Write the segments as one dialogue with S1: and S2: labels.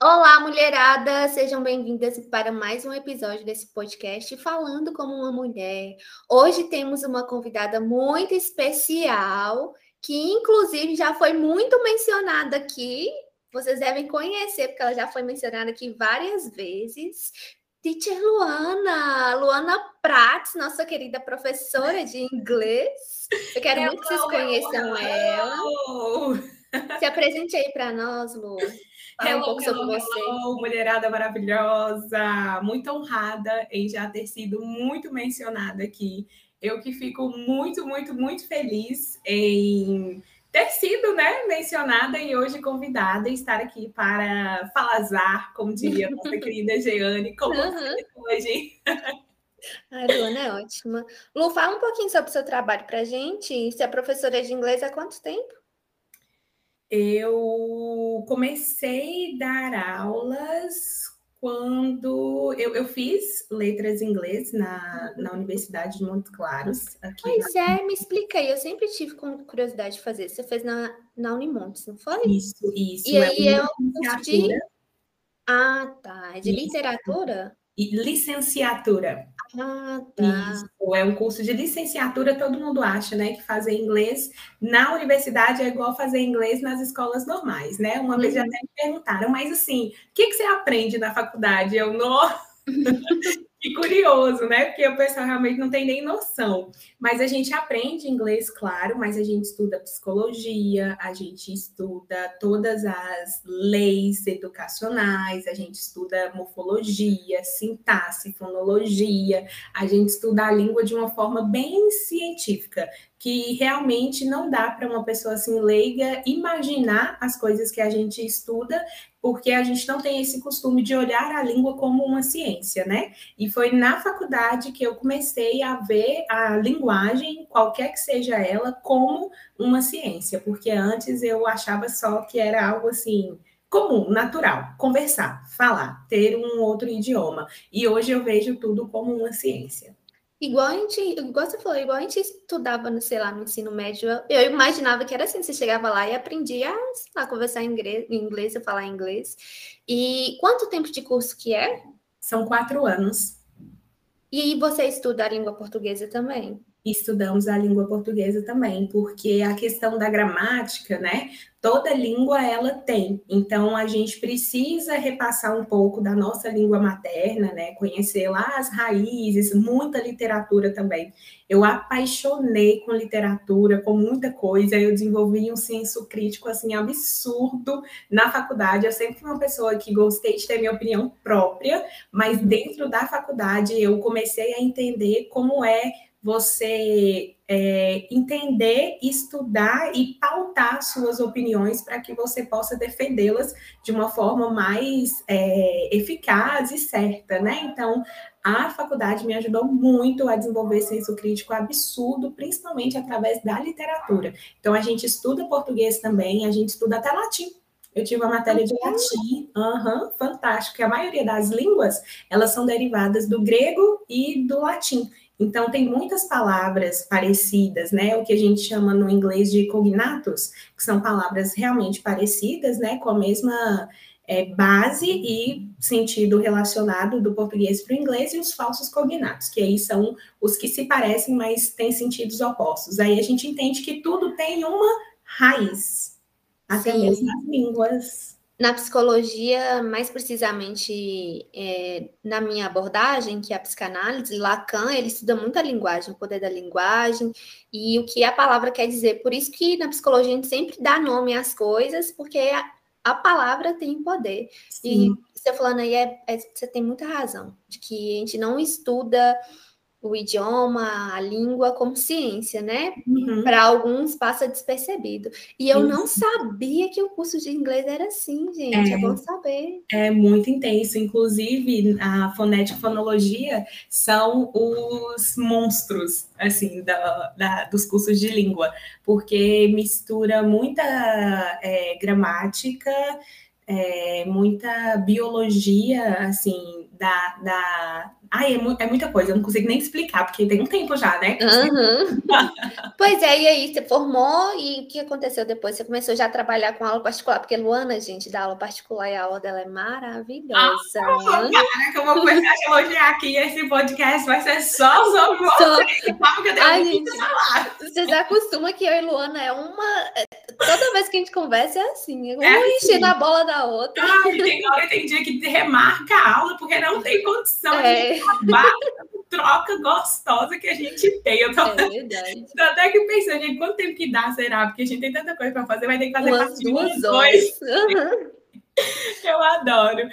S1: Olá, mulherada! Sejam bem-vindas para mais um episódio desse podcast Falando como uma Mulher. Hoje temos uma convidada muito especial, que inclusive já foi muito mencionada aqui. Vocês devem conhecer, porque ela já foi mencionada aqui várias vezes. Teacher Luana, Luana Prats, nossa querida professora de inglês. Eu quero hello, muito que vocês conheçam hello. ela. Se apresente aí para nós, Lu.
S2: Fala um pouco hello, sobre você. Hello, mulherada maravilhosa! Muito honrada em já ter sido muito mencionada aqui. Eu que fico muito, muito, muito feliz em ter sido né, mencionada e hoje convidada e estar aqui para falazar, como diria nossa querida Jeane, como uhum. você hoje.
S1: A Luana é ótima. Lu, fala um pouquinho sobre o seu trabalho para a gente. Você é professora de inglês há quanto tempo?
S2: Eu comecei a dar aulas quando eu, eu fiz letras em inglês na, na Universidade de Montes Claros.
S1: Aqui pois na... é, me explica aí. Eu sempre tive curiosidade de fazer. Você fez na, na Unimontes, não foi?
S2: Isso, isso.
S1: E é aí é um curso de. Ah, tá. É de isso. literatura?
S2: licenciatura.
S1: Ah, tá.
S2: Isso. É um curso de licenciatura, todo mundo acha, né? Que fazer inglês na universidade é igual fazer inglês nas escolas normais, né? Uma uhum. vez já uhum. até me perguntaram, mas assim, o que, que você aprende na faculdade? Eu não. Que curioso, né? Porque o pessoal realmente não tem nem noção. Mas a gente aprende inglês, claro, mas a gente estuda psicologia, a gente estuda todas as leis educacionais, a gente estuda morfologia, sintaxe, fonologia, a gente estuda a língua de uma forma bem científica, que realmente não dá para uma pessoa assim leiga imaginar as coisas que a gente estuda porque a gente não tem esse costume de olhar a língua como uma ciência, né? E foi na faculdade que eu comecei a ver a linguagem, qualquer que seja ela, como uma ciência, porque antes eu achava só que era algo assim comum, natural, conversar, falar, ter um outro idioma. E hoje eu vejo tudo como uma ciência.
S1: Igual a gente, igual você falou, igual a gente estudava, no, sei lá, no ensino médio, eu imaginava que era assim, você chegava lá e aprendia a conversar em inglês, em inglês, a falar inglês. E quanto tempo de curso que é?
S2: São quatro anos.
S1: E você estuda a língua portuguesa também?
S2: Estudamos a língua portuguesa também, porque a questão da gramática, né? Toda língua ela tem. Então a gente precisa repassar um pouco da nossa língua materna, né? Conhecer lá as raízes, muita literatura também. Eu apaixonei com literatura, com muita coisa. Eu desenvolvi um senso crítico assim absurdo na faculdade. Eu sempre fui uma pessoa que gostei de ter minha opinião própria, mas dentro da faculdade eu comecei a entender como é você é, entender, estudar e pautar suas opiniões para que você possa defendê-las de uma forma mais é, eficaz e certa, né? Então, a faculdade me ajudou muito a desenvolver senso crítico absurdo, principalmente através da literatura. Então, a gente estuda português também, a gente estuda até latim. Eu tive uma matéria de latim, uhum, fantástico, a maioria das línguas, elas são derivadas do grego e do latim. Então, tem muitas palavras parecidas, né? O que a gente chama no inglês de cognatos, que são palavras realmente parecidas, né? Com a mesma é, base e sentido relacionado do português para o inglês, e os falsos cognatos, que aí são os que se parecem, mas têm sentidos opostos. Aí a gente entende que tudo tem uma raiz, até Sim. mesmo as línguas
S1: na psicologia, mais precisamente é, na minha abordagem, que é a psicanálise, Lacan, ele estuda muito a linguagem, o poder da linguagem e o que a palavra quer dizer. Por isso que na psicologia a gente sempre dá nome às coisas, porque a, a palavra tem poder. Sim. E você falando aí, é, é, você tem muita razão, de que a gente não estuda o idioma, a língua como ciência, né? Uhum. Para alguns passa despercebido. E eu Isso. não sabia que o curso de inglês era assim, gente. É, é bom saber.
S2: É muito intenso. Inclusive, a fonética e fonologia são os monstros, assim, da, da, dos cursos de língua, porque mistura muita é, gramática é, muita biologia, assim, da, da, Ai, é, mu é, muita coisa, eu não consigo nem explicar, porque tem um tempo já, né?
S1: Uhum. pois é, e aí você formou e o que aconteceu depois? Você começou já a trabalhar com aula particular, porque Luana, gente, dá aula particular e a aula dela é maravilhosa. Ah,
S2: caraca, eu vou começar a elogiar aqui, esse podcast vai ser só sobre você, porque eu tenho Ai,
S1: gente, falar. Vocês acostumam que eu e Luana é uma... Toda vez que a gente conversa é assim, uma é assim. enchendo a bola da outra.
S2: Ai, tem hora tem dia que remarca a aula, porque não tem condição é. de troca gostosa que a gente tem. Eu tô, é verdade. tô até que pensando, gente, quanto tempo que dá, será? Porque a gente tem tanta coisa para fazer, vai ter que fazer
S1: Umas duas horas. Uhum.
S2: Eu adoro.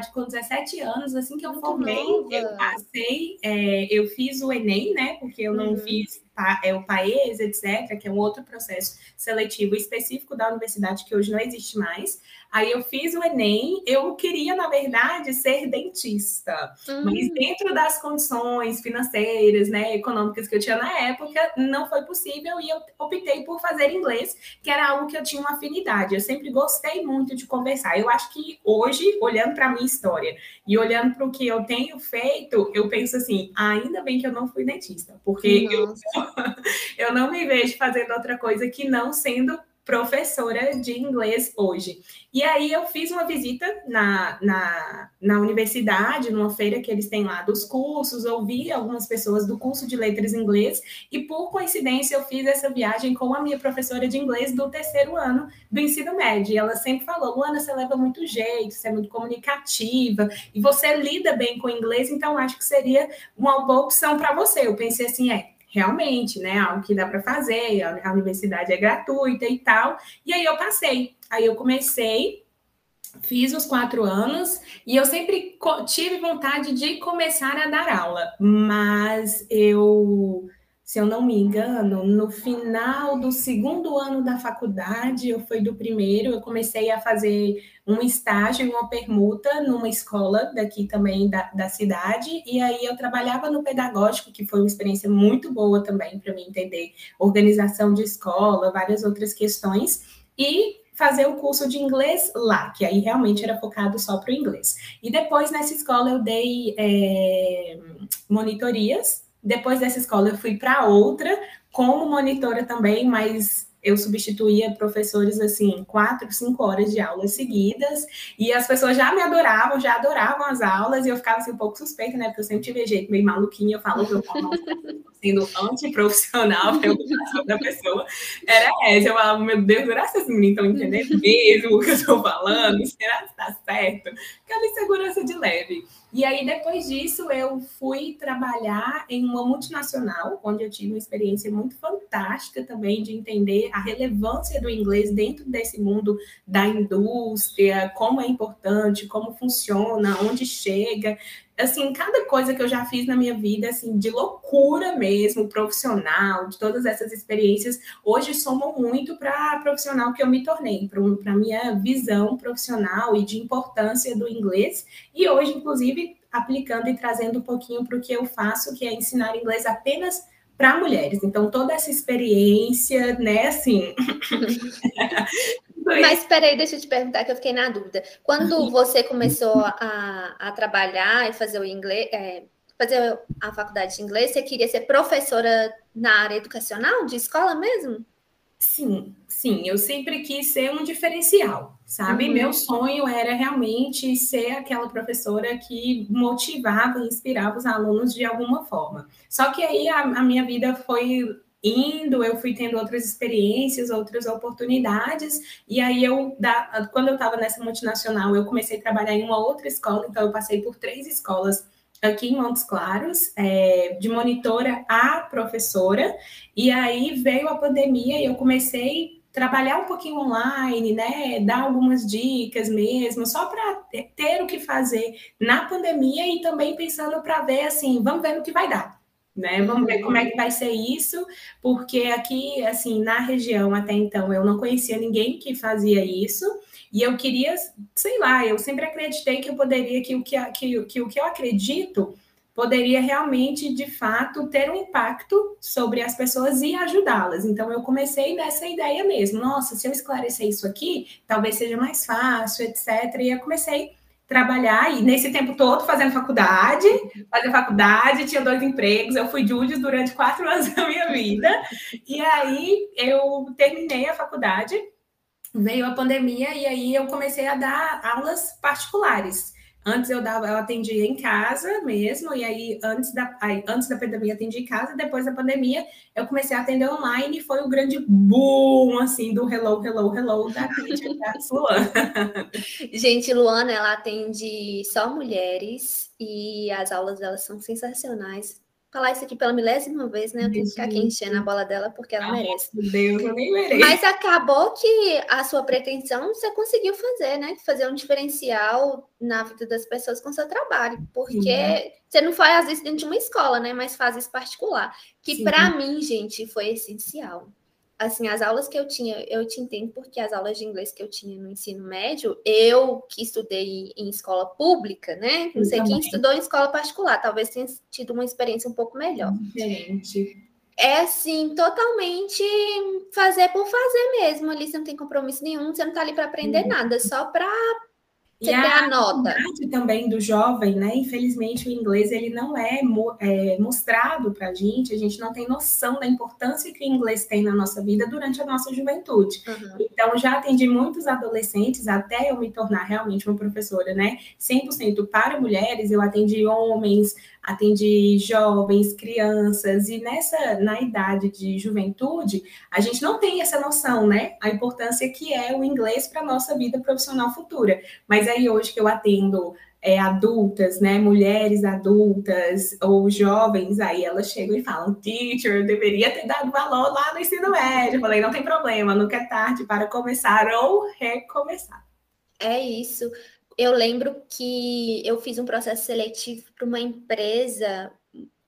S2: Faculdade com 17 anos, assim que eu Muito formei, nova. eu passei, é, eu fiz o Enem, né? Porque eu não uhum. fiz é, o PAES, etc., que é um outro processo seletivo específico da universidade que hoje não existe mais. Aí eu fiz o Enem, eu queria, na verdade, ser dentista, uhum. mas hum. dentro das condições financeiras, né, econômicas que eu tinha na época, não foi possível e eu optei por fazer inglês, que era algo que eu tinha uma afinidade. Eu sempre gostei muito de conversar. Eu acho que hoje, olhando para a minha história e olhando para o que eu tenho feito, eu penso assim, ainda bem que eu não fui dentista, porque eu, eu não me vejo fazendo outra coisa que não sendo professora de inglês hoje. E aí eu fiz uma visita na, na, na universidade, numa feira que eles têm lá dos cursos, ouvi algumas pessoas do curso de letras inglês, e por coincidência eu fiz essa viagem com a minha professora de inglês do terceiro ano do ensino médio. E ela sempre falou: Luana, você leva muito jeito, você é muito comunicativa, e você lida bem com inglês, então acho que seria uma boa opção para você. Eu pensei assim: é, realmente, né? Algo que dá para fazer, a universidade é gratuita e tal. E aí eu passei. Aí eu comecei, fiz os quatro anos e eu sempre tive vontade de começar a dar aula, mas eu se eu não me engano, no final do segundo ano da faculdade, eu fui do primeiro, eu comecei a fazer um estágio uma permuta numa escola daqui também da, da cidade, e aí eu trabalhava no pedagógico, que foi uma experiência muito boa também para mim entender organização de escola, várias outras questões, e fazer o curso de inglês lá, que aí realmente era focado só para o inglês. E depois nessa escola eu dei é, monitorias depois dessa escola, eu fui para outra, como monitora também, mas eu substituía professores assim, quatro, cinco horas de aulas seguidas, e as pessoas já me adoravam, já adoravam as aulas, e eu ficava assim, um pouco suspeita, né? Porque eu sempre tive jeito meio maluquinho, eu falo que eu falo sendo antiprofissional educação da pessoa. Era essa, eu falava, meu Deus, será que esses meninos estão entendendo mesmo o que eu estou falando? Será que está certo? Aquela insegurança de leve. E aí, depois disso, eu fui trabalhar em uma multinacional, onde eu tive uma experiência muito fantástica também de entender a relevância do inglês dentro desse mundo da indústria, como é importante, como funciona, onde chega assim, cada coisa que eu já fiz na minha vida, assim, de loucura mesmo, profissional, de todas essas experiências, hoje somam muito para a profissional que eu me tornei, para a minha visão profissional e de importância do inglês. E hoje, inclusive, aplicando e trazendo um pouquinho para o que eu faço, que é ensinar inglês apenas para mulheres. Então, toda essa experiência, né, assim.
S1: Mas peraí, deixa eu te perguntar que eu fiquei na dúvida. Quando você começou a, a trabalhar e fazer o inglês, é, fazer a faculdade de inglês, você queria ser professora na área educacional, de escola mesmo?
S2: Sim, sim, eu sempre quis ser um diferencial, sabe? Uhum. Meu sonho era realmente ser aquela professora que motivava e inspirava os alunos de alguma forma. Só que aí a, a minha vida foi indo, eu fui tendo outras experiências, outras oportunidades, e aí eu, da, quando eu estava nessa multinacional, eu comecei a trabalhar em uma outra escola, então eu passei por três escolas aqui em Montes Claros, é, de monitora a professora, e aí veio a pandemia e eu comecei trabalhar um pouquinho online, né, dar algumas dicas mesmo, só para ter o que fazer na pandemia e também pensando para ver assim, vamos ver no que vai dar. Né? Vamos ver como é que vai ser isso, porque aqui, assim, na região até então, eu não conhecia ninguém que fazia isso, e eu queria, sei lá, eu sempre acreditei que eu poderia, que o que, que, que o que eu acredito poderia realmente, de fato, ter um impacto sobre as pessoas e ajudá-las. Então, eu comecei dessa ideia mesmo. Nossa, se eu esclarecer isso aqui, talvez seja mais fácil, etc. E eu comecei trabalhar e nesse tempo todo fazendo faculdade, fazendo faculdade, tinha dois empregos, eu fui Július durante quatro anos da minha vida, e aí eu terminei a faculdade, veio a pandemia, e aí eu comecei a dar aulas particulares. Antes eu dava, eu atendia em casa mesmo, e aí antes da, aí, antes da pandemia atendi em casa, depois da pandemia eu comecei a atender online e foi o grande boom assim do hello, hello, hello da Crítica da Luana.
S1: Gente, Luana, ela atende só mulheres e as aulas dela são sensacionais falar isso aqui pela milésima vez, né? Eu tenho que ficar aqui enchendo a bola dela porque ela ah, merece.
S2: Deus, eu nem mereço.
S1: Mas acabou que a sua pretensão você conseguiu fazer, né? Fazer um diferencial na vida das pessoas com o seu trabalho. Porque uhum. você não faz isso dentro de uma escola, né? Mas faz isso particular. Que para mim, gente, foi essencial assim, as aulas que eu tinha, eu te entendo porque as aulas de inglês que eu tinha no ensino médio, eu que estudei em escola pública, né? Não sei quem estudou em escola particular, talvez tenha tido uma experiência um pouco melhor.
S2: Diferente.
S1: É assim, totalmente fazer por fazer mesmo. Ali você não tem compromisso nenhum, você não tá ali para aprender uhum. nada, só para você e a, a nota.
S2: também do jovem, né? Infelizmente, o inglês ele não é, é mostrado para a gente, a gente não tem noção da importância que o inglês tem na nossa vida durante a nossa juventude. Uhum. Então, já atendi muitos adolescentes, até eu me tornar realmente uma professora, né? 100% para mulheres, eu atendi homens, atendi jovens, crianças, e nessa, na idade de juventude, a gente não tem essa noção, né? A importância que é o inglês para a nossa vida profissional futura. Mas aí hoje que eu atendo é, adultas, né, mulheres adultas ou jovens, aí elas chegam e falam, teacher, eu deveria ter dado valor lá no ensino médio. Eu falei, não tem problema, nunca é tarde para começar ou recomeçar.
S1: É isso eu lembro que eu fiz um processo seletivo para uma empresa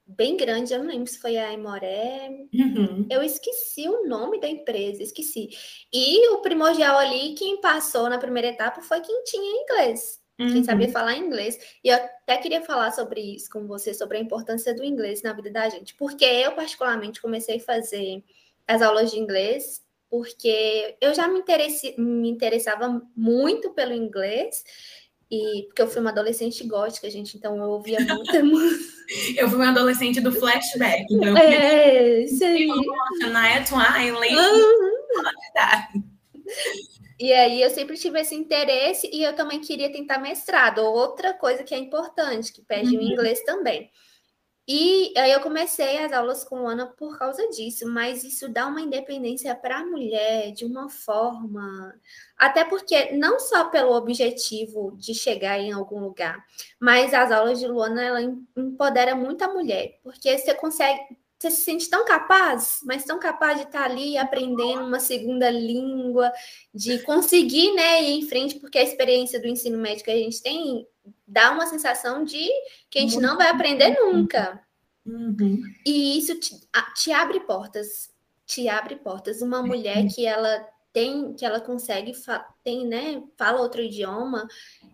S1: bem grande, eu não lembro se foi a Imoré. Uhum. Eu esqueci o nome da empresa, esqueci. E o primordial ali, quem passou na primeira etapa foi quem tinha inglês, uhum. quem sabia falar inglês. E eu até queria falar sobre isso com você, sobre a importância do inglês na vida da gente, porque eu, particularmente, comecei a fazer as aulas de inglês porque eu já me, me interessava muito pelo inglês e porque eu fui uma adolescente gótica, gente, então eu ouvia muita música.
S2: eu fui uma adolescente do flashback.
S1: Então é, isso aí.
S2: Shania Twain,
S1: E aí eu sempre tive esse interesse e eu também queria tentar mestrado. Outra coisa que é importante, que pede uhum. o inglês também. E aí eu comecei as aulas com Ana por causa disso, mas isso dá uma independência para a mulher de uma forma, até porque não só pelo objetivo de chegar em algum lugar, mas as aulas de Luana ela empodera muito a mulher, porque você consegue, você se sente tão capaz, mas tão capaz de estar ali aprendendo uma segunda língua, de conseguir, né, ir em frente, porque a experiência do ensino médio que a gente tem dá uma sensação de que a gente não vai aprender nunca.
S2: Uhum.
S1: E isso te, te, abre portas, te abre portas. Uma mulher que ela tem, que ela consegue, tem, né, fala outro idioma,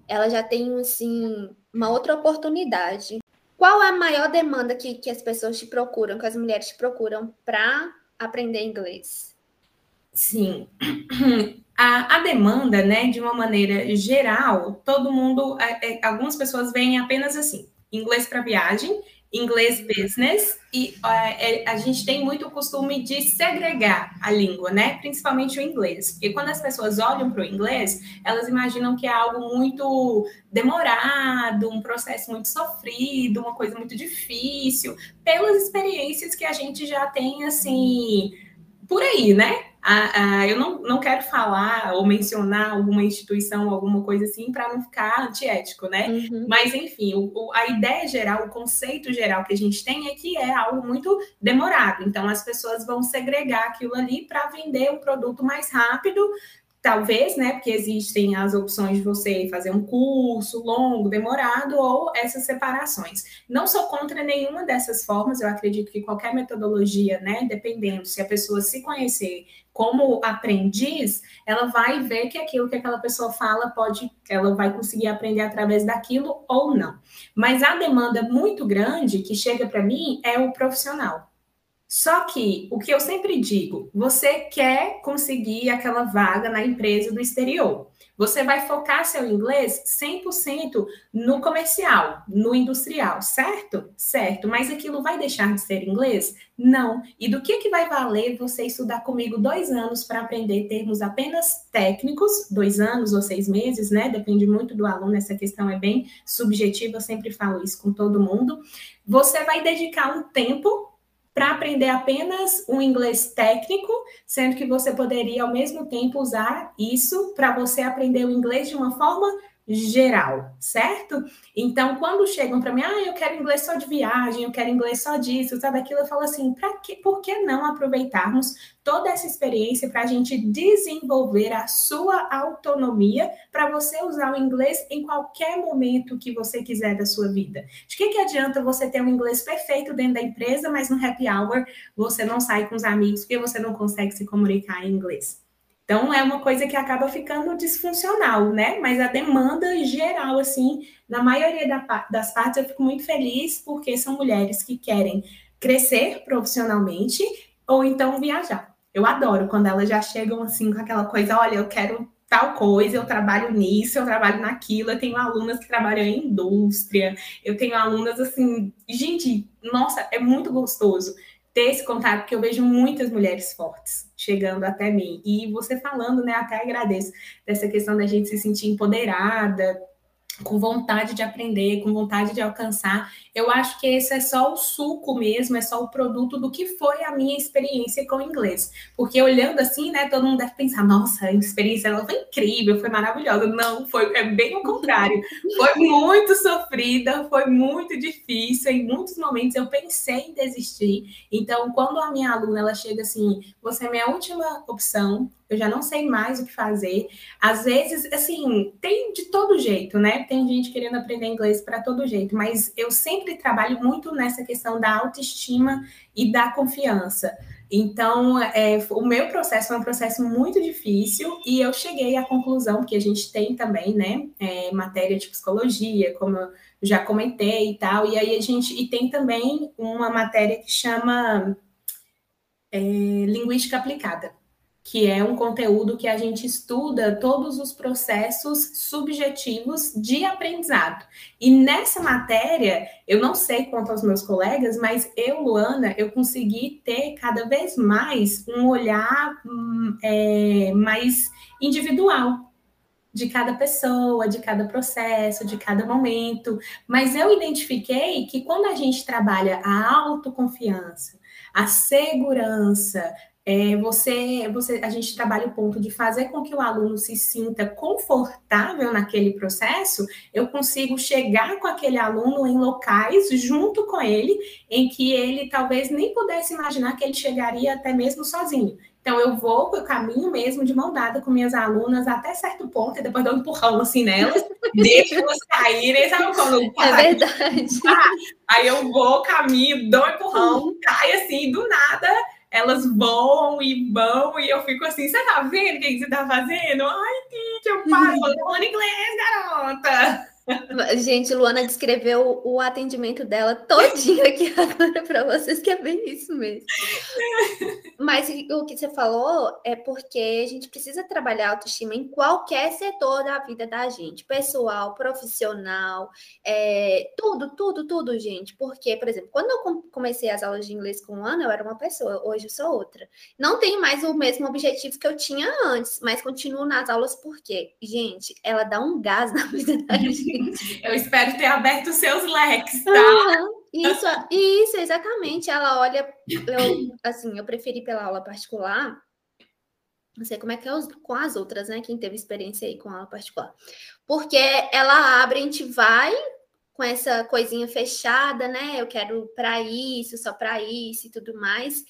S1: ela já tem, assim, uma outra oportunidade. Qual é a maior demanda que, que as pessoas te procuram, que as mulheres te procuram para aprender inglês?
S2: Sim. A, a, demanda, né, de uma maneira geral, todo mundo, é, é, algumas pessoas veem apenas assim, inglês para viagem, inglês business, e é, é, a gente tem muito o costume de segregar a língua, né, principalmente o inglês, porque quando as pessoas olham para o inglês, elas imaginam que é algo muito demorado, um processo muito sofrido, uma coisa muito difícil, pelas experiências que a gente já tem, assim, por aí, né? Ah, ah, eu não, não quero falar ou mencionar alguma instituição, alguma coisa assim, para não ficar antiético, né? Uhum. Mas, enfim, o, a ideia geral, o conceito geral que a gente tem é que é algo muito demorado. Então, as pessoas vão segregar aquilo ali para vender um produto mais rápido, Talvez, né? Porque existem as opções de você fazer um curso longo, demorado, ou essas separações. Não sou contra nenhuma dessas formas, eu acredito que qualquer metodologia, né? Dependendo, se a pessoa se conhecer como aprendiz, ela vai ver que aquilo que aquela pessoa fala pode, ela vai conseguir aprender através daquilo ou não. Mas a demanda muito grande que chega para mim é o profissional. Só que o que eu sempre digo, você quer conseguir aquela vaga na empresa do exterior. Você vai focar seu inglês 100% no comercial, no industrial, certo? Certo, mas aquilo vai deixar de ser inglês? Não. E do que, que vai valer você estudar comigo dois anos para aprender termos apenas técnicos, dois anos ou seis meses, né? Depende muito do aluno, essa questão é bem subjetiva, eu sempre falo isso com todo mundo. Você vai dedicar um tempo para aprender apenas um inglês técnico, sendo que você poderia ao mesmo tempo usar isso para você aprender o inglês de uma forma geral, certo? Então, quando chegam para mim, ah, eu quero inglês só de viagem, eu quero inglês só disso, sabe aquilo, eu falo assim, para que, por que não aproveitarmos toda essa experiência para a gente desenvolver a sua autonomia para você usar o inglês em qualquer momento que você quiser da sua vida? De que, que adianta você ter um inglês perfeito dentro da empresa, mas no happy hour você não sai com os amigos porque você não consegue se comunicar em inglês? Então, é uma coisa que acaba ficando disfuncional, né? Mas a demanda geral, assim, na maioria das partes, eu fico muito feliz porque são mulheres que querem crescer profissionalmente ou então viajar. Eu adoro quando elas já chegam assim com aquela coisa, olha, eu quero tal coisa, eu trabalho nisso, eu trabalho naquilo, eu tenho alunas que trabalham em indústria, eu tenho alunas assim, gente, nossa, é muito gostoso ter esse contato, porque eu vejo muitas mulheres fortes chegando até mim. E você falando, né, até agradeço dessa questão da gente se sentir empoderada, com vontade de aprender, com vontade de alcançar. Eu acho que esse é só o suco mesmo, é só o produto do que foi a minha experiência com o inglês. Porque olhando assim, né, todo mundo deve pensar, nossa, a experiência ela foi incrível, foi maravilhosa. Não, foi é bem o contrário. Foi muito sofrida, foi muito difícil. Em muitos momentos eu pensei em desistir. Então, quando a minha aluna ela chega assim, você é minha última opção, eu já não sei mais o que fazer. Às vezes, assim, tem de todo jeito, né? Tem gente querendo aprender inglês para todo jeito, mas eu sempre trabalho muito nessa questão da autoestima e da confiança. Então, é, o meu processo foi um processo muito difícil e eu cheguei à conclusão, que a gente tem também, né, é, matéria de psicologia, como eu já comentei e tal, e aí a gente, e tem também uma matéria que chama é, linguística aplicada que é um conteúdo que a gente estuda todos os processos subjetivos de aprendizado. E nessa matéria, eu não sei quanto aos meus colegas, mas eu, Luana, eu consegui ter cada vez mais um olhar hum, é, mais individual de cada pessoa, de cada processo, de cada momento. Mas eu identifiquei que quando a gente trabalha a autoconfiança, a segurança, é, você, você, a gente trabalha o ponto de fazer com que o aluno se sinta confortável naquele processo, eu consigo chegar com aquele aluno em locais junto com ele, em que ele talvez nem pudesse imaginar que ele chegaria até mesmo sozinho. Então, eu vou, eu caminho mesmo de mão dada com minhas alunas até certo ponto, e depois dou um empurrão assim nelas, deixo elas caírem, sabe quando
S1: É verdade.
S2: Aí eu vou, caminho, dou um empurrão, cai assim, do nada, elas voam e vão, e eu fico assim, você tá vendo o que você tá fazendo? Ai, Tite, eu paro falando inglês, garota!
S1: Gente, Luana descreveu o atendimento dela todinho aqui agora para vocês, que é bem isso mesmo. Mas o que você falou é porque a gente precisa trabalhar autoestima em qualquer setor da vida da gente, pessoal, profissional, é, tudo, tudo, tudo, gente. Porque, por exemplo, quando eu comecei as aulas de inglês com Luana, eu era uma pessoa, hoje eu sou outra. Não tenho mais o mesmo objetivo que eu tinha antes, mas continuo nas aulas porque, gente, ela dá um gás na vida da gente.
S2: Eu espero ter aberto seus leques, tá?
S1: Uhum. Isso, isso, exatamente. Ela olha, eu, assim, eu preferi pela aula particular. Não sei como é que é com as outras, né? Quem teve experiência aí com aula particular. Porque ela abre, a gente vai com essa coisinha fechada, né? Eu quero para isso, só para isso e tudo mais.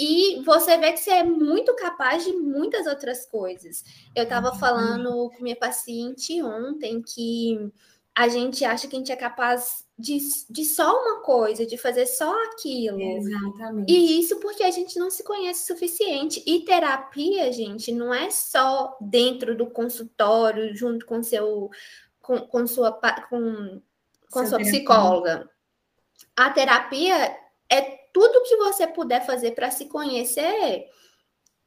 S1: E você vê que você é muito capaz de muitas outras coisas. Eu estava uhum. falando com minha paciente ontem que a gente acha que a gente é capaz de, de só uma coisa, de fazer só aquilo.
S2: Exatamente.
S1: E isso porque a gente não se conhece o suficiente. E terapia, gente, não é só dentro do consultório, junto com seu com, com sua com com sua psicóloga. A terapia é tudo que você puder fazer para se conhecer.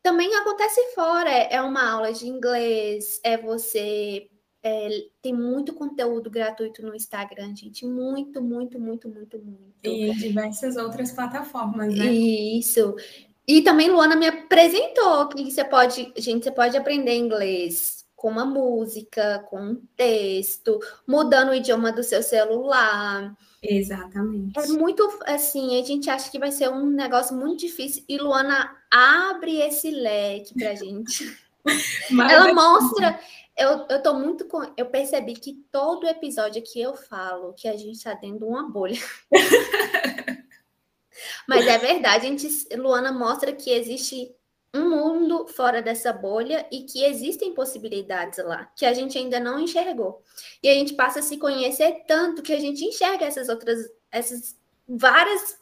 S1: Também acontece fora. É uma aula de inglês, é você. É, tem muito conteúdo gratuito no Instagram, gente. Muito, muito, muito, muito, muito.
S2: E em diversas outras plataformas, né?
S1: Isso. E também Luana me apresentou que você pode, gente, você pode aprender inglês com uma música, com um texto, mudando o idioma do seu celular.
S2: Exatamente.
S1: É muito assim, a gente acha que vai ser um negócio muito difícil e Luana abre esse leque pra gente. Ela é mostra. Eu, eu tô muito com. Eu percebi que todo episódio que eu falo que a gente tá dentro de uma bolha. Mas é verdade, a gente, Luana mostra que existe um mundo fora dessa bolha e que existem possibilidades lá, que a gente ainda não enxergou. E a gente passa a se conhecer tanto que a gente enxerga essas outras, essas várias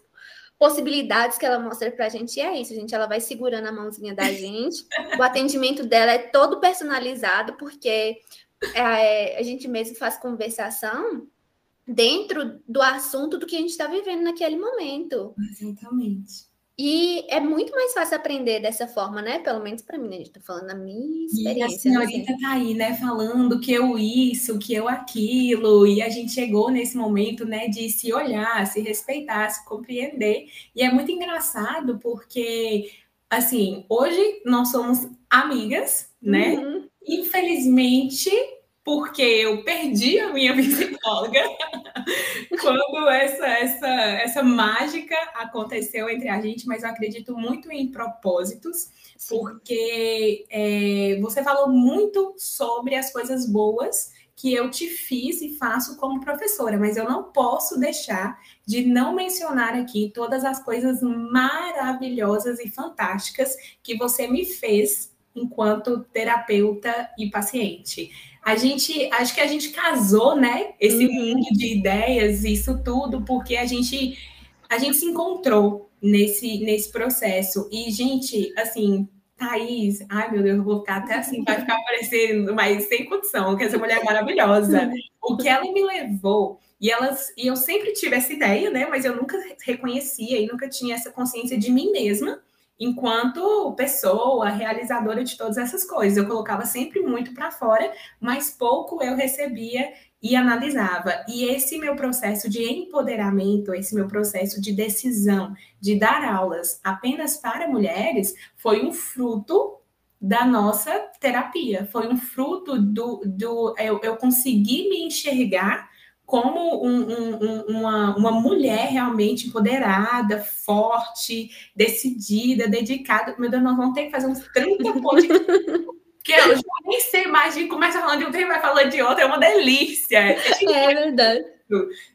S1: possibilidades que ela mostra pra gente. E é isso, gente. Ela vai segurando a mãozinha da gente. o atendimento dela é todo personalizado, porque é, a gente mesmo faz conversação dentro do assunto do que a gente está vivendo naquele momento.
S2: Exatamente.
S1: E é muito mais fácil aprender dessa forma, né? Pelo menos para mim, né? A gente tá falando da minha experiência.
S2: E a senhorita assim. tá aí, né? Falando que eu isso, que eu aquilo. E a gente chegou nesse momento, né? De se olhar, se respeitar, se compreender. E é muito engraçado porque, assim, hoje nós somos amigas, né? Uhum. Infelizmente, porque eu perdi a minha psicóloga quando essa, essa, essa mágica aconteceu entre a gente, mas eu acredito muito em propósitos, Sim. porque é, você falou muito sobre as coisas boas que eu te fiz e faço como professora, mas eu não posso deixar de não mencionar aqui todas as coisas maravilhosas e fantásticas que você me fez enquanto terapeuta e paciente a gente, acho que a gente casou, né? Esse uhum. mundo de ideias, isso tudo, porque a gente, a gente se encontrou nesse, nesse processo. E, gente, assim, Thaís, ai meu Deus, eu vou ficar até assim, vai ficar parecendo, mas sem condição, que essa mulher é maravilhosa. O que ela me levou, e elas, e eu sempre tive essa ideia, né? Mas eu nunca reconhecia e nunca tinha essa consciência de mim mesma enquanto pessoa, realizadora de todas essas coisas. Eu colocava sempre muito para fora, mas pouco eu recebia e analisava. E esse meu processo de empoderamento, esse meu processo de decisão de dar aulas apenas para mulheres, foi um fruto da nossa terapia, foi um fruto do, do eu, eu consegui me enxergar como um, um, uma, uma mulher realmente empoderada, forte, decidida, dedicada. Meu Deus, nós vamos ter que fazer uns 30 podcasts. que eu já nem sei mais de começa falando de um tema vai falando de outro, é uma delícia.
S1: É verdade.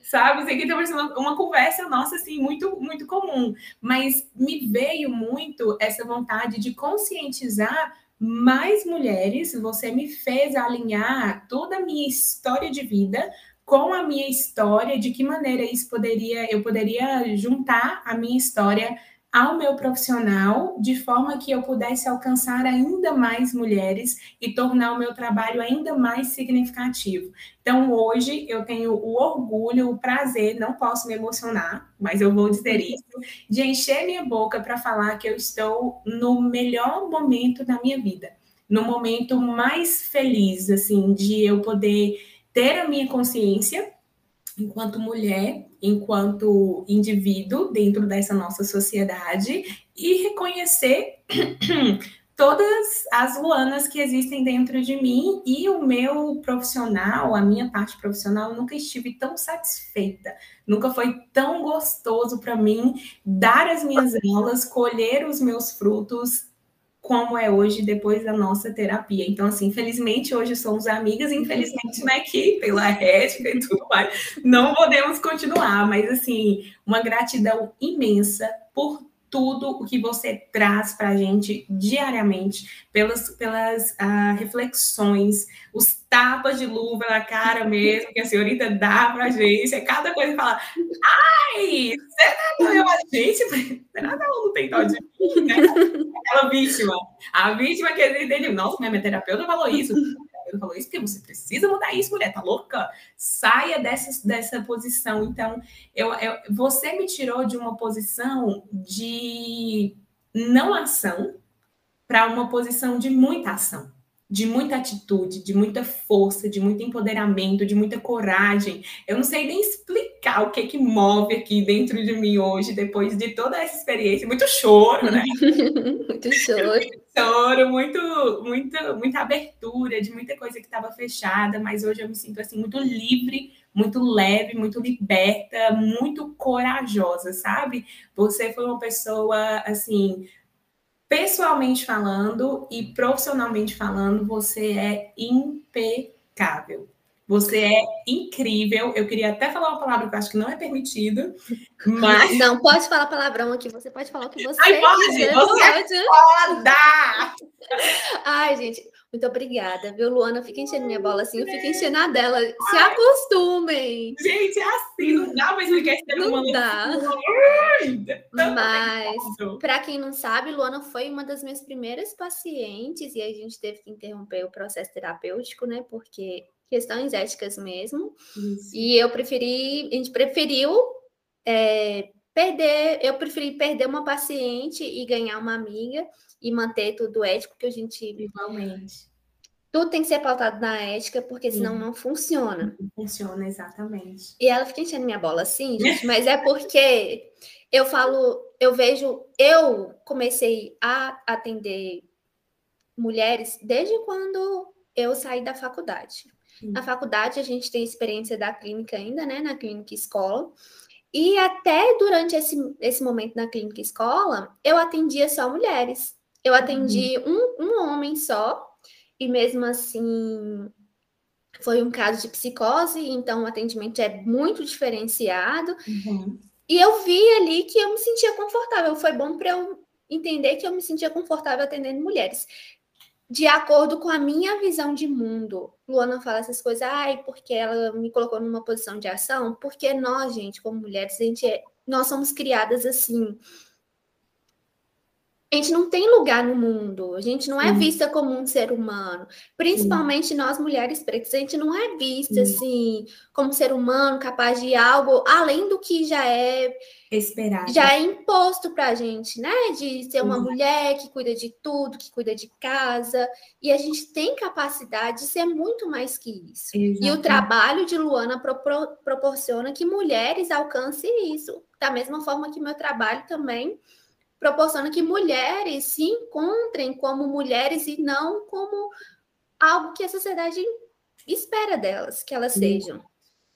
S2: Sabe, isso aqui tá parecendo uma conversa nossa, assim, muito, muito comum. Mas me veio muito essa vontade de conscientizar mais mulheres. Você me fez alinhar toda a minha história de vida com a minha história, de que maneira isso poderia, eu poderia juntar a minha história ao meu profissional, de forma que eu pudesse alcançar ainda mais mulheres e tornar o meu trabalho ainda mais significativo. Então, hoje eu tenho o orgulho, o prazer, não posso me emocionar, mas eu vou dizer isso, de encher minha boca para falar que eu estou no melhor momento da minha vida, no momento mais feliz, assim, de eu poder ter a minha consciência enquanto mulher, enquanto indivíduo dentro dessa nossa sociedade e reconhecer todas as Luanas que existem dentro de mim. E o meu profissional, a minha parte profissional, nunca estive tão satisfeita, nunca foi tão gostoso para mim dar as minhas aulas, colher os meus frutos como é hoje depois da nossa terapia. Então, assim, infelizmente hoje somos amigas, infelizmente, né, que pela ética e tudo mais, não podemos continuar, mas assim, uma gratidão imensa por tudo o que você traz para a gente diariamente, pelas, pelas uh, reflexões, os tapas de luva na cara mesmo, que a senhorita dá para a gente, é cada coisa fala, ai, será que eu a gente? Será que ela não tem dó de mim, né? Aquela vítima, a vítima que entende, nossa, minha terapeuta falou isso, ele falou isso porque você precisa mudar isso, mulher, tá louca? Saia dessa, dessa posição. Então, eu, eu, você me tirou de uma posição de não ação para uma posição de muita ação de muita atitude, de muita força, de muito empoderamento, de muita coragem. Eu não sei nem explicar o que que move aqui dentro de mim hoje, depois de toda essa experiência. Muito choro, né?
S1: muito choro.
S2: muito choro, muito, muito, muita abertura de muita coisa que estava fechada, mas hoje eu me sinto assim muito livre, muito leve, muito liberta, muito corajosa, sabe? Você foi uma pessoa assim pessoalmente falando e profissionalmente falando, você é impecável. Você é incrível. Eu queria até falar uma palavra que eu acho que não é permitido, mas.
S1: Não, pode falar palavrão aqui. Você pode falar o que você
S2: Ai, pode, quiser. Você é pode. É foda!
S1: Ai, gente, muito obrigada, viu, Luana? Fica enchendo minha bola assim, eu fico enchendo a dela. Se acostumem.
S2: Gente, é assim, não dá mais ficar ser
S1: Não dá. Mas, para quem não sabe, Luana foi uma das minhas primeiras pacientes e a gente teve que interromper o processo terapêutico, né? Porque questões éticas mesmo. Isso. E eu preferi, a gente preferiu é, perder, eu preferi perder uma paciente e ganhar uma amiga e manter tudo ético, que a gente.
S2: Igualmente.
S1: Tudo tem que ser pautado na ética, porque senão Sim. não funciona.
S2: Não funciona, exatamente.
S1: E ela fica enchendo minha bola assim, gente, mas é porque eu falo, eu vejo, eu comecei a atender mulheres desde quando eu saí da faculdade. Na faculdade, a gente tem experiência da clínica ainda, né? Na clínica escola. E até durante esse, esse momento na clínica escola, eu atendia só mulheres. Eu atendi uhum. um, um homem só, e mesmo assim foi um caso de psicose, então o atendimento é muito diferenciado. Uhum. E eu vi ali que eu me sentia confortável. Foi bom para eu entender que eu me sentia confortável atendendo mulheres de acordo com a minha visão de mundo. Luana fala essas coisas, ai, porque ela me colocou numa posição de ação, porque nós, gente, como mulheres, a gente é, nós somos criadas assim, a gente não tem lugar no mundo, a gente não é vista como um ser humano. Principalmente nós mulheres pretas, a gente não é vista Sim. assim como ser humano capaz de algo além do que já é
S2: esperado.
S1: Já é imposto para a gente, né? De ser uma mulher que cuida de tudo, que cuida de casa. E a gente tem capacidade de ser muito mais que isso. Exatamente. E o trabalho de Luana pro, pro, proporciona que mulheres alcancem isso. Da mesma forma que meu trabalho também proporciona que mulheres se encontrem como mulheres e não como algo que a sociedade espera delas, que elas sejam.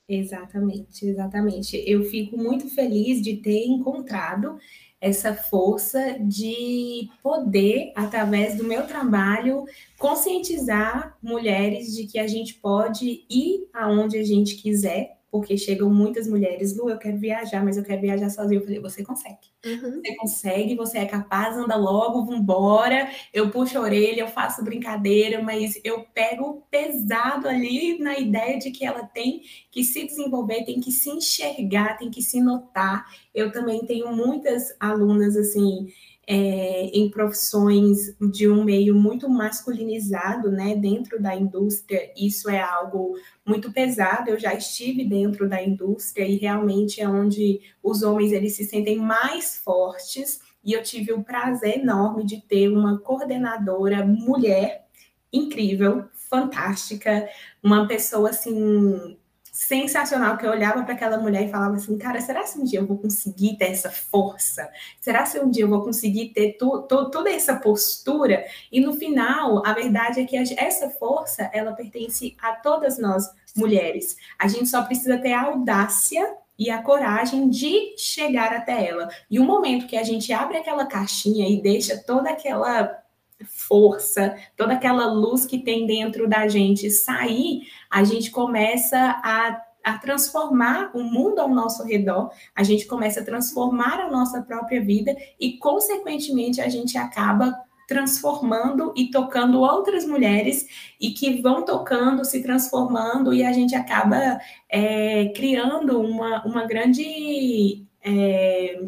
S2: Exatamente, exatamente. Eu fico muito feliz de ter encontrado essa força de poder, através do meu trabalho, conscientizar mulheres de que a gente pode ir aonde a gente quiser, porque chegam muitas mulheres, Lu, eu quero viajar, mas eu quero viajar sozinha. Eu falei, você consegue. Uhum. Você consegue, você é capaz, anda logo, vambora. Eu puxo a orelha, eu faço brincadeira, mas eu pego pesado ali na ideia de que ela tem que se desenvolver, tem que se enxergar, tem que se notar. Eu também tenho muitas alunas, assim, é, em profissões de um meio muito masculinizado, né, dentro da indústria, isso é algo muito pesado. Eu já estive dentro da indústria e realmente é onde os homens eles se sentem mais fortes. E eu tive o prazer enorme de ter uma coordenadora mulher incrível, fantástica, uma pessoa assim sensacional que eu olhava para aquela mulher e falava assim, cara, será que um dia eu vou conseguir ter essa força? Será que um dia eu vou conseguir ter tu, tu, toda essa postura? E no final, a verdade é que essa força, ela pertence a todas nós mulheres. A gente só precisa ter a audácia e a coragem de chegar até ela. E o momento que a gente abre aquela caixinha e deixa toda aquela força, toda aquela luz que tem dentro da gente sair, a gente começa a a transformar o mundo ao nosso redor, a gente começa a transformar a nossa própria vida e, consequentemente, a gente acaba transformando e tocando outras mulheres e que vão tocando, se transformando e a gente acaba é, criando uma, uma grande é,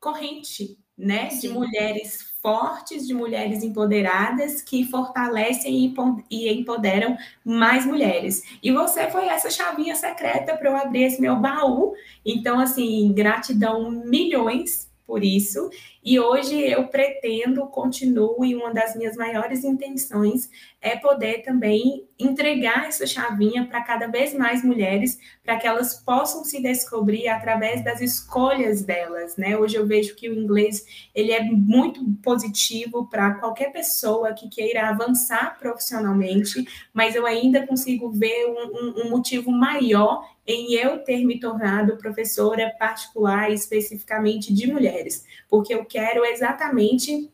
S2: corrente né, de mulheres fortes, de mulheres empoderadas que fortalecem e empoderam mais mulheres. E você foi essa chavinha secreta para eu abrir esse meu baú. Então, assim, gratidão milhões por isso. E hoje eu pretendo, continuo, e uma das minhas maiores intenções é poder também entregar essa chavinha para cada vez mais mulheres, para que elas possam se descobrir através das escolhas delas, né? Hoje eu vejo que o inglês ele é muito positivo para qualquer pessoa que queira avançar profissionalmente, mas eu ainda consigo ver um, um, um motivo maior em eu ter me tornado professora particular especificamente de mulheres, porque eu quero exatamente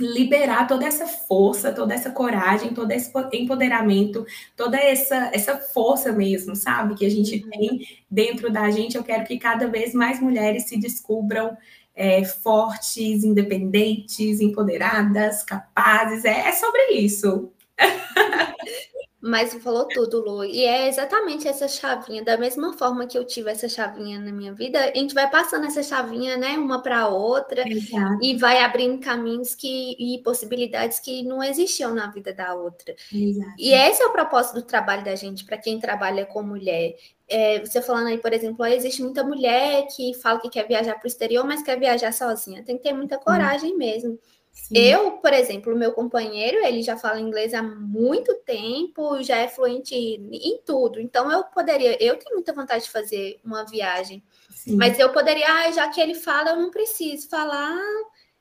S2: liberar toda essa força, toda essa coragem, todo esse empoderamento, toda essa, essa força mesmo, sabe? Que a gente uhum. tem dentro da gente. Eu quero que cada vez mais mulheres se descubram é, fortes, independentes, empoderadas, capazes. É, é sobre isso.
S1: Mas falou tudo, Lu. E é exatamente essa chavinha, da mesma forma que eu tive essa chavinha na minha vida, a gente vai passando essa chavinha, né, uma para outra, Exato. e vai abrindo caminhos que e possibilidades que não existiam na vida da outra. Exato. E esse é o propósito do trabalho da gente, para quem trabalha com mulher. É, você falando aí, por exemplo, existe muita mulher que fala que quer viajar para o exterior, mas quer viajar sozinha. Tem que ter muita coragem hum. mesmo. Sim. Eu, por exemplo, o meu companheiro, ele já fala inglês há muito tempo, já é fluente em tudo. Então, eu poderia, eu tenho muita vontade de fazer uma viagem, Sim. mas eu poderia, ah, já que ele fala, eu não preciso falar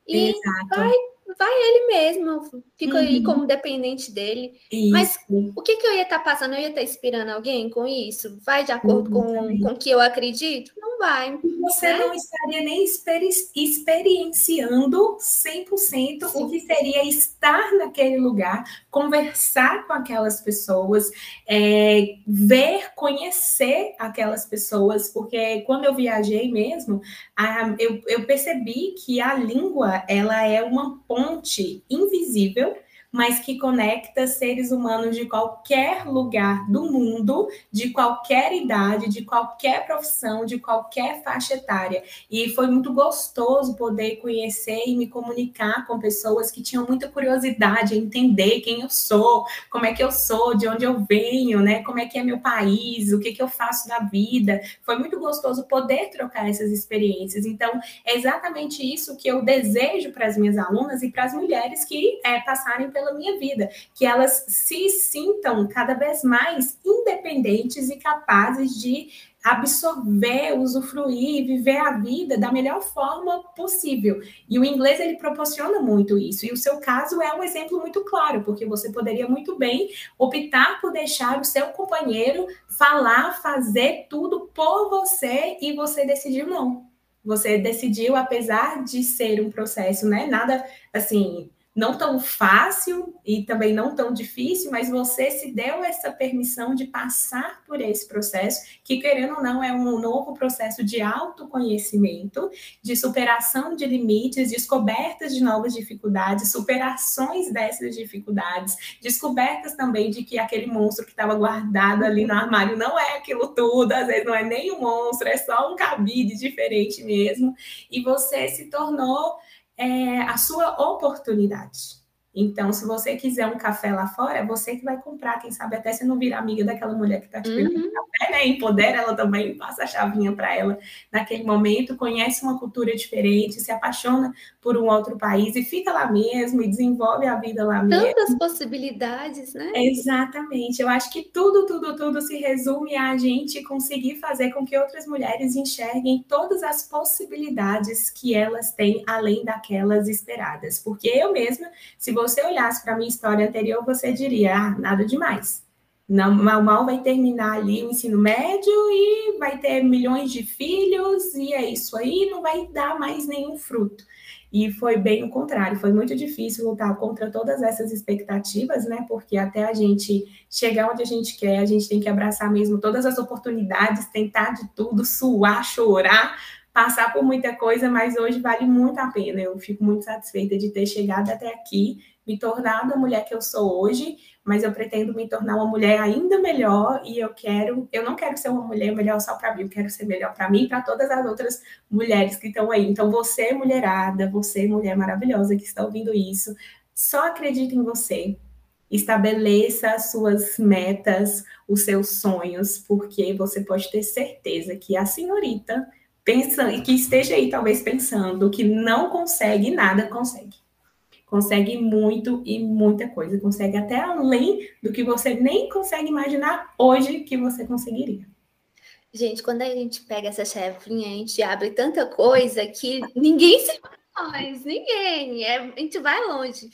S1: e Exato. vai vai ele mesmo, fico uhum. aí como dependente dele. Isso. Mas o que, que eu ia estar tá passando? Eu ia estar tá inspirando alguém com isso? Vai de acordo com, com o que eu acredito? Não vai.
S2: Você né? não estaria nem experi experienciando 100% Sim. o que seria estar naquele lugar, conversar com aquelas pessoas, é, ver, conhecer aquelas pessoas, porque quando eu viajei mesmo, a, eu, eu percebi que a língua ela é uma ponte invisível mas que conecta seres humanos de qualquer lugar do mundo, de qualquer idade, de qualquer profissão, de qualquer faixa etária. E foi muito gostoso poder conhecer e me comunicar com pessoas que tinham muita curiosidade em entender quem eu sou, como é que eu sou, de onde eu venho, né? Como é que é meu país, o que, que eu faço da vida. Foi muito gostoso poder trocar essas experiências. Então, é exatamente isso que eu desejo para as minhas alunas e para as mulheres que é, passarem pela pela minha vida, que elas se sintam cada vez mais independentes e capazes de absorver, usufruir, viver a vida da melhor forma possível. E o inglês ele proporciona muito isso. E o seu caso é um exemplo muito claro, porque você poderia muito bem optar por deixar o seu companheiro falar, fazer tudo por você e você decidiu não. Você decidiu, apesar de ser um processo, né? Nada assim, não tão fácil e também não tão difícil, mas você se deu essa permissão de passar por esse processo, que querendo ou não é um novo processo de autoconhecimento, de superação de limites, descobertas de novas dificuldades, superações dessas dificuldades, descobertas também de que aquele monstro que estava guardado ali no armário não é aquilo tudo, às vezes não é nem um monstro, é só um cabide diferente mesmo, e você se tornou é a sua oportunidade. Então, se você quiser um café lá fora, é você que vai comprar. Quem sabe até você não vira amiga daquela mulher que está te pedindo uhum. café, né? Empodera ela também, passa a chavinha para ela naquele momento, conhece uma cultura diferente, se apaixona por um outro país e fica lá mesmo e desenvolve a vida lá
S1: mesmo.
S2: Tantas
S1: possibilidades, né?
S2: Exatamente. Eu acho que tudo, tudo, tudo se resume a gente conseguir fazer com que outras mulheres enxerguem todas as possibilidades que elas têm além daquelas esperadas. Porque eu mesma, se você você olhasse para a minha história anterior, você diria, ah, nada demais. Não, mal, mal vai terminar ali o ensino médio e vai ter milhões de filhos, e é isso aí, não vai dar mais nenhum fruto. E foi bem o contrário, foi muito difícil lutar contra todas essas expectativas, né? Porque até a gente chegar onde a gente quer, a gente tem que abraçar mesmo todas as oportunidades, tentar de tudo, suar, chorar, passar por muita coisa, mas hoje vale muito a pena. Eu fico muito satisfeita de ter chegado até aqui, me tornado a mulher que eu sou hoje, mas eu pretendo me tornar uma mulher ainda melhor e eu quero, eu não quero ser uma mulher melhor só para mim, eu quero ser melhor para mim e para todas as outras mulheres que estão aí. Então você, mulherada, você, mulher maravilhosa que está ouvindo isso, só acredita em você. Estabeleça as suas metas, os seus sonhos, porque você pode ter certeza que a senhorita pensando, que esteja aí talvez pensando que não consegue nada, consegue consegue muito e muita coisa, consegue até além do que você nem consegue imaginar hoje que você conseguiria.
S1: Gente, quando a gente pega essa chefinha, a gente abre tanta coisa que ninguém se faz, ninguém, é, a gente vai longe.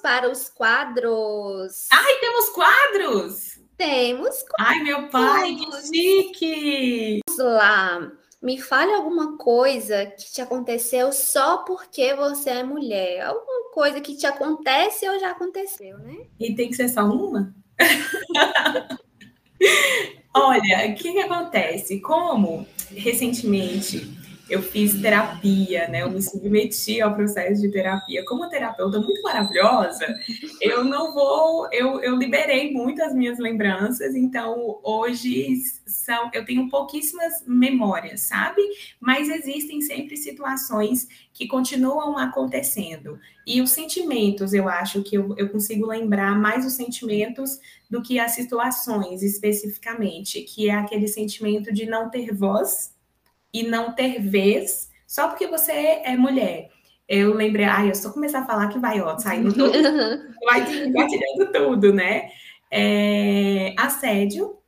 S1: Para os quadros.
S2: Ai, temos quadros!
S1: Temos.
S2: Ai, meu pai, que chique!
S1: Vamos lá. Me fale alguma coisa que te aconteceu só porque você é mulher. Alguma coisa que te acontece ou já aconteceu, né?
S2: E tem que ser só uma? Olha, o que, que acontece? Como recentemente eu fiz terapia, né? Eu me submeti ao processo de terapia. Como terapeuta muito maravilhosa, eu não vou, eu, eu liberei muitas minhas lembranças, então hoje são, eu tenho pouquíssimas memórias, sabe? Mas existem sempre situações que continuam acontecendo. E os sentimentos, eu acho que eu, eu consigo lembrar mais os sentimentos do que as situações especificamente, que é aquele sentimento de não ter voz e não ter vez só porque você é mulher. Eu lembrei, ai, eu só começar a falar que vai, ó, saindo tudo, vai tirando tudo, né? É, assédio,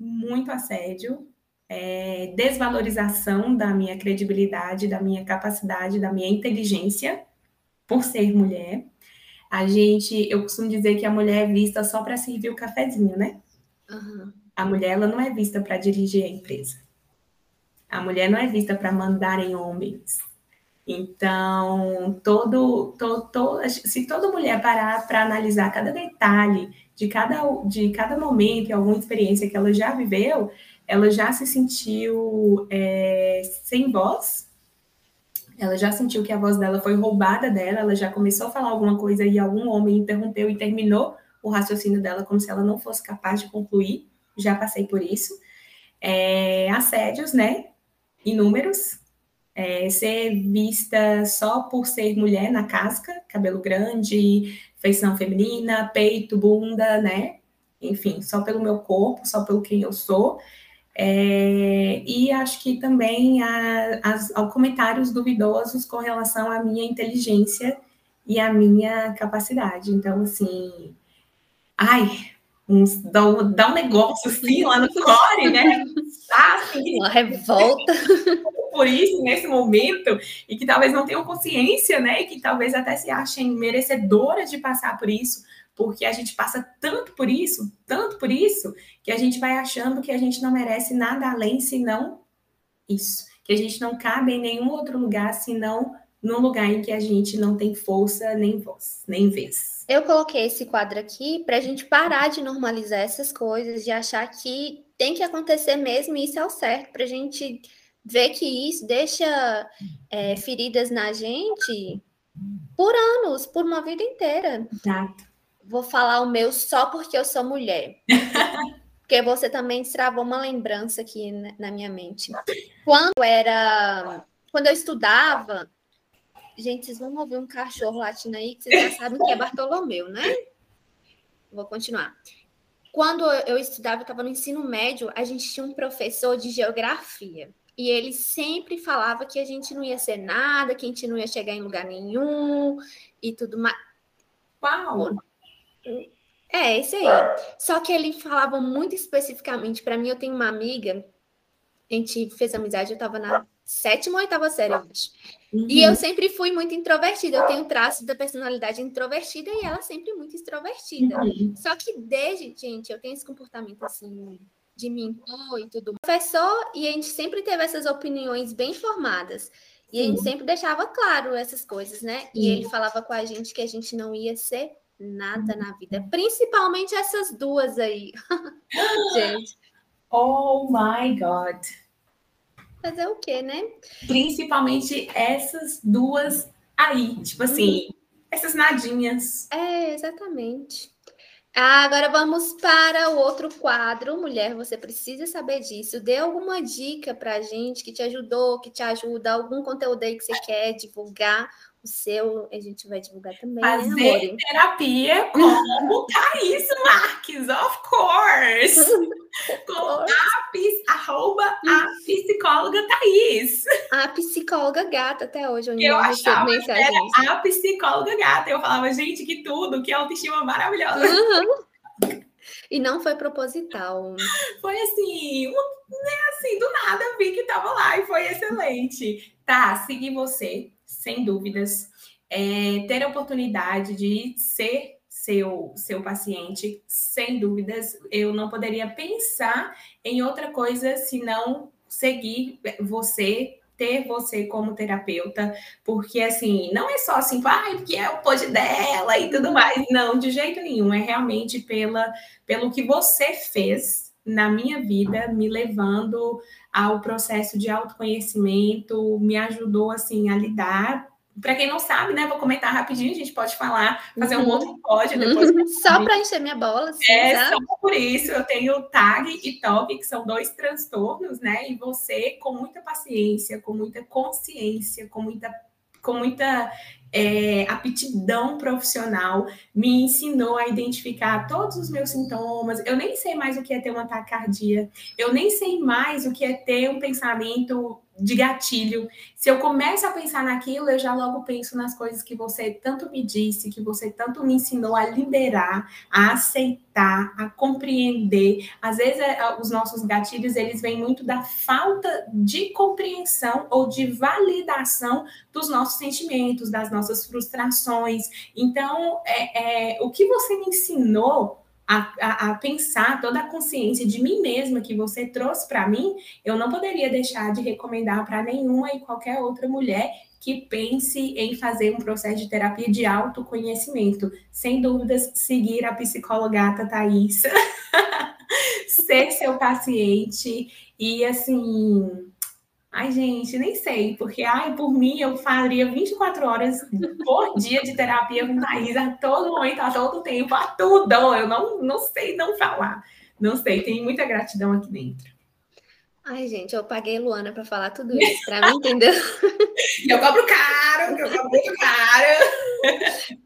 S2: muito assédio, é, desvalorização da minha credibilidade, da minha capacidade, da minha inteligência por ser mulher. A gente, eu costumo dizer que a mulher é vista só para servir o cafezinho, né? Uhum. A mulher ela não é vista para dirigir a empresa. A mulher não é vista para mandar em homens. Então, todo, se toda mulher parar para analisar cada detalhe de cada, de cada momento e alguma experiência que ela já viveu, ela já se sentiu é, sem voz, ela já sentiu que a voz dela foi roubada dela, ela já começou a falar alguma coisa e algum homem interrompeu e terminou o raciocínio dela como se ela não fosse capaz de concluir. Já passei por isso. É, assédios, né? Inúmeros. É, ser vista só por ser mulher na casca, cabelo grande, feição feminina, peito, bunda, né? Enfim, só pelo meu corpo, só pelo quem eu sou. É, e acho que também há, há, comentários duvidosos com relação à minha inteligência e à minha capacidade. Então, assim, ai, uns, dá, um, dá um negócio assim lá no core, né?
S1: Ah, assim, Uma revolta.
S2: Por isso, nesse momento, e que talvez não tenham consciência, né? E que talvez até se achem merecedoras de passar por isso, porque a gente passa tanto por isso, tanto por isso, que a gente vai achando que a gente não merece nada além senão isso. Que a gente não cabe em nenhum outro lugar senão num lugar em que a gente não tem força, nem voz, nem vez.
S1: Eu coloquei esse quadro aqui para a gente parar de normalizar essas coisas, de achar que tem que acontecer mesmo e isso é o certo, para a gente ver que isso deixa é, feridas na gente por anos, por uma vida inteira.
S2: Exato.
S1: Vou falar o meu só porque eu sou mulher. porque você também destravou uma lembrança aqui na minha mente. Quando era. Quando eu estudava, Gente, vocês vão ouvir um cachorro latindo aí, que vocês já sabem que é Bartolomeu, né? Vou continuar. Quando eu estudava, eu estava no ensino médio, a gente tinha um professor de geografia. E ele sempre falava que a gente não ia ser nada, que a gente não ia chegar em lugar nenhum e tudo mais.
S2: Uau!
S1: É, esse aí. Só que ele falava muito especificamente. Para mim, eu tenho uma amiga, a gente fez amizade, eu estava na sétima ou oitava série, eu acho. Uhum. E eu sempre fui muito introvertida. Eu tenho traços da personalidade introvertida e ela sempre muito extrovertida. Uhum. Só que desde, gente, eu tenho esse comportamento assim de me impor e tudo. Professor, e a gente sempre teve essas opiniões bem formadas. E a gente sempre deixava claro essas coisas, né? E ele falava com a gente que a gente não ia ser nada na vida, principalmente essas duas aí. gente.
S2: Oh my God.
S1: Fazer o quê, né?
S2: Principalmente essas duas aí, tipo assim, uhum. essas nadinhas.
S1: É, exatamente. Ah, agora vamos para o outro quadro. Mulher, você precisa saber disso. Dê alguma dica para a gente que te ajudou, que te ajuda, algum conteúdo aí que você quer divulgar. O seu, a gente vai divulgar também.
S2: Né, Fazer né, terapia com Thaís Marques, of course. com a, arroba a psicóloga Thaís.
S1: A psicóloga gata até hoje.
S2: Eu, eu achava que era a psicóloga gata. Eu falava, gente, que tudo, que autoestima maravilhosa. Uhum.
S1: E não foi proposital.
S2: Foi assim, né, assim, do nada vi que tava lá e foi excelente. Tá, seguir você sem dúvidas. É, ter a oportunidade de ser seu, seu paciente, sem dúvidas, eu não poderia pensar em outra coisa senão seguir você, ter você como terapeuta, porque assim, não é só assim, ah, porque é o pode dela e tudo mais. Não, de jeito nenhum, é realmente pela, pelo que você fez na minha vida, me levando ao processo de autoconhecimento, me ajudou assim a lidar. Para quem não sabe, né, vou comentar rapidinho, a gente pode falar, fazer um uhum. outro pódio depois. Uhum.
S1: Só para encher minha bola.
S2: Sim, é, só por isso eu tenho TAG e TOC, que são dois transtornos, né? E você, com muita paciência, com muita consciência, com muita com muita é, aptidão profissional, me ensinou a identificar todos os meus sintomas. Eu nem sei mais o que é ter uma taquicardia, eu nem sei mais o que é ter um pensamento de gatilho. Se eu começo a pensar naquilo, eu já logo penso nas coisas que você tanto me disse, que você tanto me ensinou a liberar, a aceitar, a compreender. Às vezes é, os nossos gatilhos eles vêm muito da falta de compreensão ou de validação dos nossos sentimentos, das nossas frustrações. Então, é, é o que você me ensinou a, a, a, pensar toda a consciência de mim mesma que você trouxe para mim, eu não poderia deixar de recomendar para nenhuma e qualquer outra mulher que pense em fazer um processo de terapia de autoconhecimento. Sem dúvidas, seguir a psicóloga Thaís, ser seu paciente e assim Ai, gente, nem sei, porque ai, por mim eu faria 24 horas por dia de terapia com Thaís a todo momento, a todo tempo, a tudo. Eu não, não sei não falar. Não sei, tem muita gratidão aqui dentro.
S1: Ai, gente, eu paguei Luana para falar tudo isso, para mim, entendeu?
S2: eu cobro caro, eu cobro muito caro.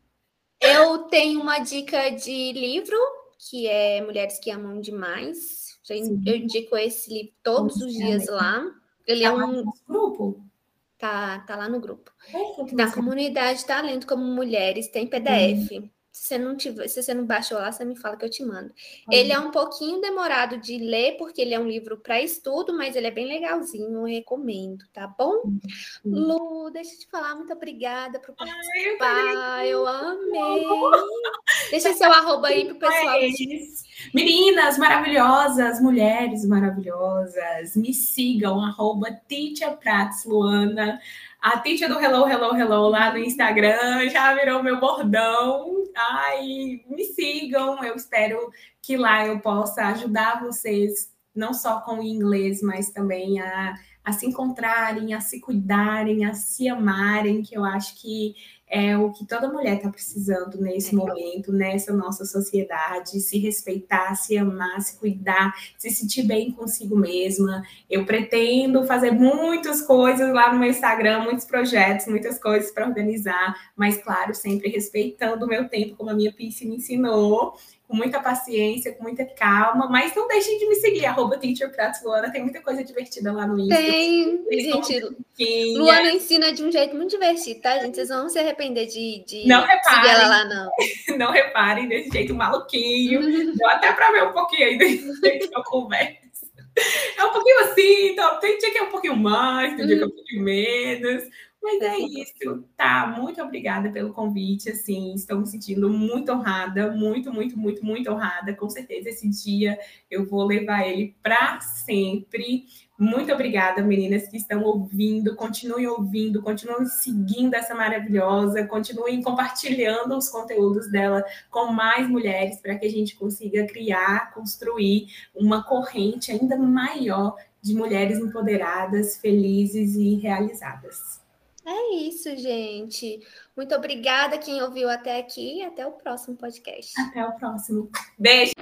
S1: Eu tenho uma dica de livro, que é Mulheres que Amam Demais. Eu indico esse livro todos os dias lá. Ele é tá é um
S2: grupo.
S1: Tá, tá lá no grupo. É, Na comunidade Talento como Mulheres tem PDF. Hum. Se você não tiver, se você não baixou lá, você me fala que eu te mando. Ele é um pouquinho demorado de ler, porque ele é um livro para estudo, mas ele é bem legalzinho, eu recomendo, tá bom? Lu, deixa eu te falar, muito obrigada por participar. Ai, eu, eu amei. deixa seu arroba aí pro pessoal.
S2: Meninas maravilhosas, mulheres maravilhosas, me sigam, arroba Titia Prats Luana. A Titia do Hello, Hello, Hello lá no Instagram já virou meu bordão. Ai, me sigam, eu espero que lá eu possa ajudar vocês, não só com o inglês, mas também a, a se encontrarem, a se cuidarem, a se amarem, que eu acho que é o que toda mulher está precisando nesse é. momento, nessa nossa sociedade, se respeitar, se amar, se cuidar, se sentir bem consigo mesma. Eu pretendo fazer muitas coisas lá no meu Instagram, muitos projetos, muitas coisas para organizar, mas claro, sempre respeitando o meu tempo, como a minha Pisse me ensinou, com muita paciência, com muita calma, mas não deixem de me seguir, arroba tem muita coisa divertida lá no Instagram.
S1: Tem, gente, Luana ensina de um jeito muito divertido, tá, gente? Vocês vão se arrepender de, de
S2: não reparem,
S1: seguir ela lá, não.
S2: não reparem desse jeito maluquinho, deu até para ver um pouquinho aí desse jeito que eu converso. É um pouquinho assim, então tem dia que é um pouquinho mais, tem dia que é um pouquinho menos. Mas é isso, tá? Muito obrigada pelo convite, assim, estou me sentindo muito honrada, muito, muito, muito, muito honrada. Com certeza esse dia eu vou levar ele para sempre. Muito obrigada, meninas que estão ouvindo, continuem ouvindo, continuem seguindo essa maravilhosa, continuem compartilhando os conteúdos dela com mais mulheres para que a gente consiga criar, construir uma corrente ainda maior de mulheres empoderadas, felizes e realizadas.
S1: É isso, gente. Muito obrigada quem ouviu até aqui até o próximo podcast.
S2: Até o próximo. Beijo.